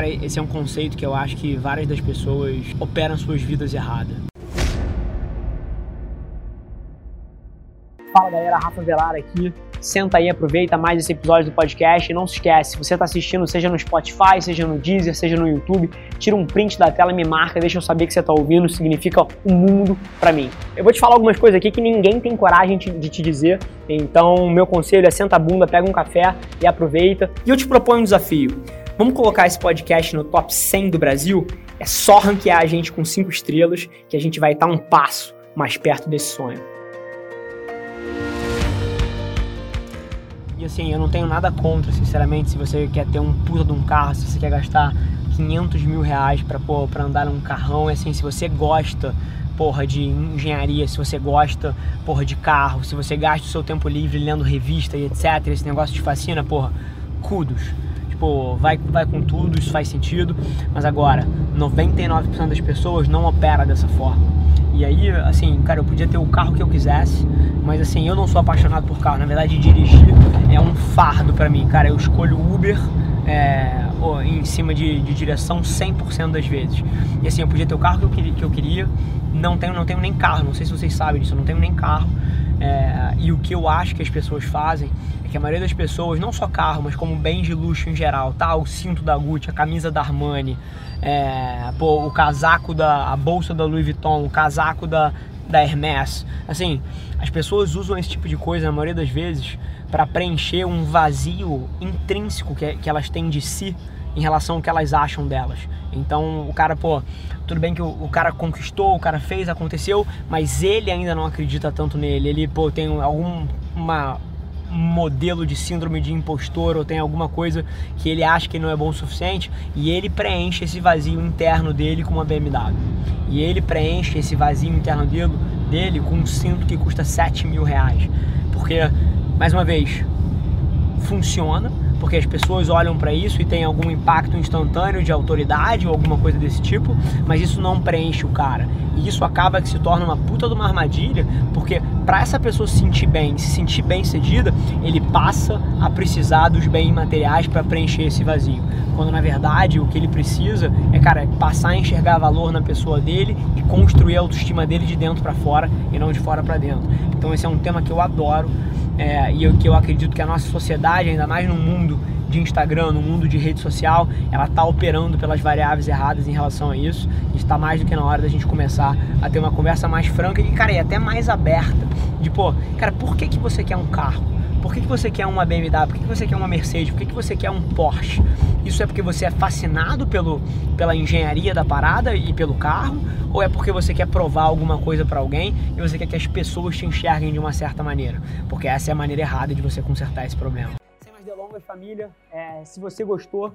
cara, esse é um conceito que eu acho que várias das pessoas operam suas vidas erradas. Fala galera, Rafa Velar aqui. Senta aí, aproveita mais esse episódio do podcast e não se esquece, se você está assistindo, seja no Spotify, seja no Deezer, seja no YouTube, tira um print da tela, me marca, deixa eu saber que você está ouvindo, significa um mundo para mim. Eu vou te falar algumas coisas aqui que ninguém tem coragem de te dizer, então meu conselho é senta a bunda, pega um café e aproveita. E eu te proponho um desafio. Vamos colocar esse podcast no top 100 do Brasil? É só ranquear a gente com 5 estrelas que a gente vai estar um passo mais perto desse sonho. E assim, eu não tenho nada contra, sinceramente, se você quer ter um puta de um carro, se você quer gastar 500 mil reais pra, pô, pra andar num carrão, e assim, se você gosta, porra, de engenharia, se você gosta, porra, de carro, se você gasta o seu tempo livre lendo revista e etc, esse negócio te fascina, porra, kudos. Vai, vai com tudo, isso faz sentido, mas agora, 99% das pessoas não opera dessa forma. E aí, assim, cara, eu podia ter o carro que eu quisesse, mas assim, eu não sou apaixonado por carro. Na verdade, dirigir é um fardo para mim, cara. Eu escolho Uber é, em cima de, de direção 100% das vezes. E assim, eu podia ter o carro que eu queria, que eu queria. Não tenho, não tenho nem carro, não sei se vocês sabem disso, eu não tenho nem carro. É, e o que eu acho que as pessoas fazem é que a maioria das pessoas, não só carro, mas como bens de luxo em geral, tá? O cinto da Gucci, a camisa da Armani, é, pô, o casaco da. a bolsa da Louis Vuitton, o casaco da, da Hermès. Assim, as pessoas usam esse tipo de coisa, na maioria das vezes, para preencher um vazio intrínseco que, que elas têm de si em relação ao que elas acham delas. Então o cara, pô, tudo bem que o, o, cara conquistou, o cara fez, aconteceu, mas ele ainda não acredita tanto nele. Ele, pô, tem algum uma, modelo de síndrome de impostor ou tem alguma coisa que ele acha que não é bom o suficiente e ele preenche esse vazio interno dele com uma BMW. E ele preenche esse vazio interno dele, dele com um cinto que custa 7 mil reais. Porque, mais uma vez, funciona, porque as pessoas olham para isso e tem algum impacto instantâneo de autoridade ou alguma coisa desse tipo, mas isso não preenche o cara. E isso acaba que se torna uma puta de uma armadilha, porque para essa pessoa se sentir bem, se sentir bem cedida, ele passa a precisar dos bens materiais para preencher esse vazio. Quando na verdade o que ele precisa é, cara, passar a enxergar valor na pessoa dele e construir a autoestima dele de dentro para fora e não de fora para dentro. Então esse é um tema que eu adoro é, e que eu acredito que a nossa sociedade, ainda mais no mundo de Instagram, no mundo de rede social, ela está operando pelas variáveis erradas em relação a isso. Está mais do que na hora da gente começar a ter uma conversa mais franca e, cara, e até mais aberta. De, pô, cara, por que, que você quer um carro? Por que, que você quer uma BMW? Por que, que você quer uma Mercedes? Por que, que você quer um Porsche? Isso é porque você é fascinado pelo, pela engenharia da parada e pelo carro? Ou é porque você quer provar alguma coisa para alguém e você quer que as pessoas te enxerguem de uma certa maneira? Porque essa é a maneira errada de você consertar esse problema. Sem mais delongas, família, é, se você gostou,